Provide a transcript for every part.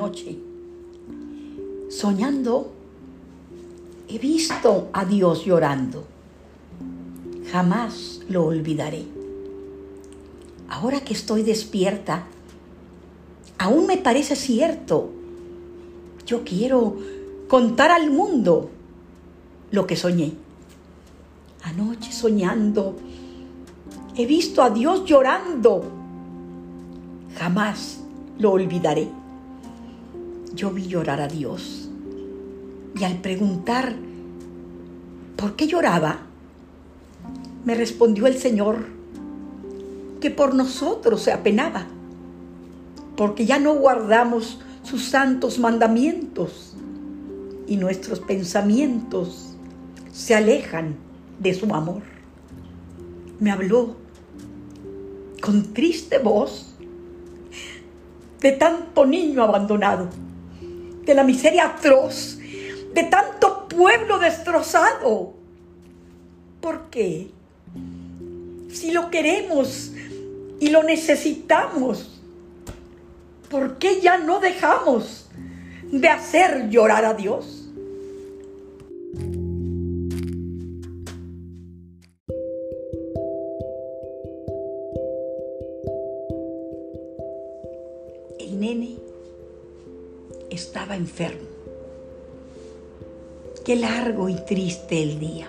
anoche, soñando, he visto a Dios llorando. Jamás lo olvidaré. Ahora que estoy despierta, aún me parece cierto. Yo quiero contar al mundo lo que soñé. Anoche soñando, he visto a Dios llorando. Jamás lo olvidaré. Yo vi llorar a Dios. Y al preguntar por qué lloraba, me respondió el Señor que por nosotros se apenaba, porque ya no guardamos sus santos mandamientos y nuestros pensamientos se alejan de su amor. Me habló con triste voz de tanto niño abandonado, de la miseria atroz, de tanto pueblo destrozado. ¿Por qué? Si lo queremos y lo necesitamos, ¿por qué ya no dejamos de hacer llorar a Dios? Nene estaba enfermo. Qué largo y triste el día.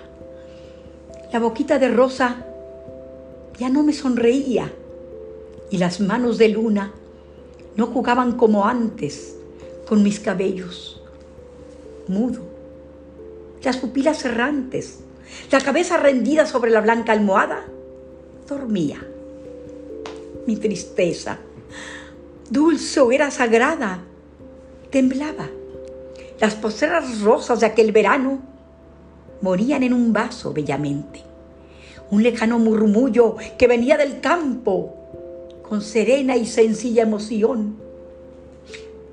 La boquita de rosa ya no me sonreía y las manos de luna no jugaban como antes con mis cabellos. Mudo, las pupilas errantes, la cabeza rendida sobre la blanca almohada, dormía. Mi tristeza, dulce hoguera sagrada, temblaba. Las poseras rosas de aquel verano morían en un vaso bellamente. Un lejano murmullo que venía del campo con serena y sencilla emoción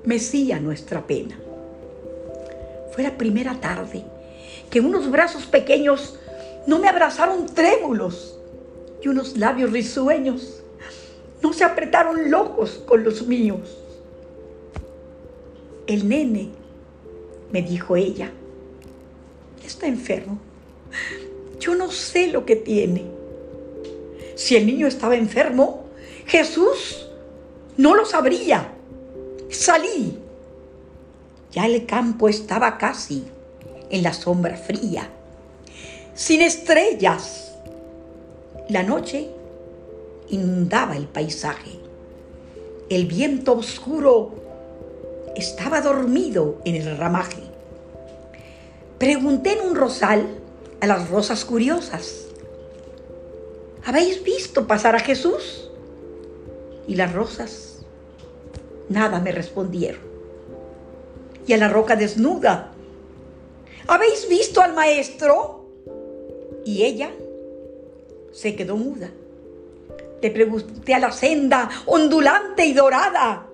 mecía nuestra pena. Fue la primera tarde que unos brazos pequeños no me abrazaron trémulos y unos labios risueños no se apretaron locos con los míos. El nene, me dijo ella, está enfermo. Yo no sé lo que tiene. Si el niño estaba enfermo, Jesús no lo sabría. Salí. Ya el campo estaba casi en la sombra fría, sin estrellas. La noche inundaba el paisaje. El viento oscuro estaba dormido en el ramaje. Pregunté en un rosal a las rosas curiosas, ¿habéis visto pasar a Jesús? Y las rosas nada me respondieron. Y a la roca desnuda, ¿habéis visto al maestro? Y ella se quedó muda. Le pregunté a la senda ondulante y dorada,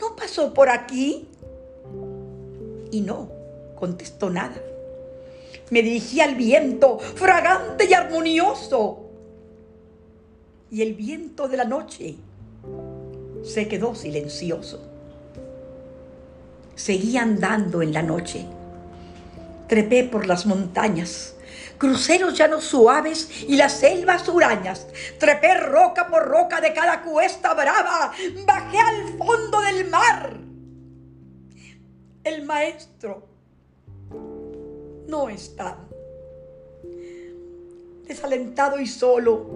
¿no pasó por aquí? Y no contestó nada. Me dirigí al viento, fragante y armonioso, y el viento de la noche se quedó silencioso. Seguí andando en la noche. Trepé por las montañas, crucé los llanos suaves y las selvas hurañas. Trepé roca por roca de cada cuesta brava. Bajé al fondo del mar. El maestro no está. Desalentado y solo,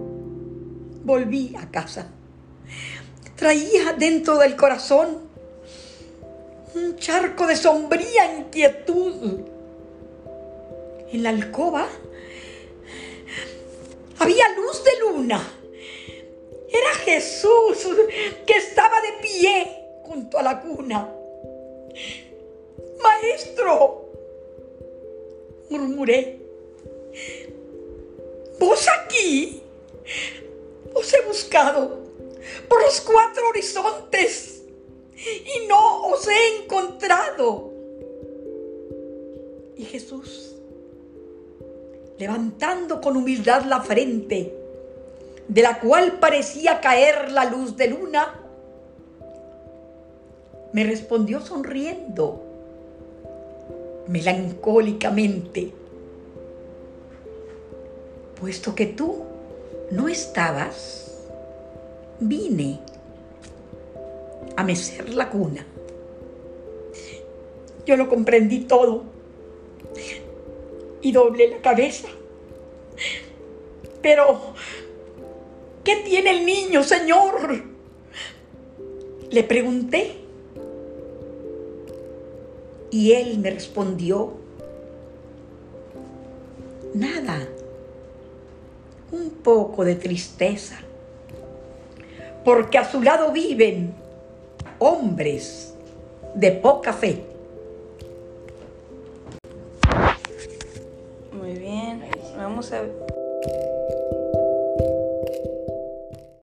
volví a casa. Traía dentro del corazón un charco de sombría inquietud. En la alcoba había luz de luna. Era Jesús que estaba de pie junto a la cuna. Maestro, murmuré, ¿vos aquí? Os he buscado por los cuatro horizontes y no os he encontrado. Y Jesús, levantando con humildad la frente, de la cual parecía caer la luz de luna, me respondió sonriendo, melancólicamente, puesto que tú no estabas, vine a mecer la cuna. Yo lo comprendí todo y doblé la cabeza. Pero, ¿qué tiene el niño, Señor? Le pregunté. Y él me respondió, nada, un poco de tristeza, porque a su lado viven hombres de poca fe. Muy bien, vamos a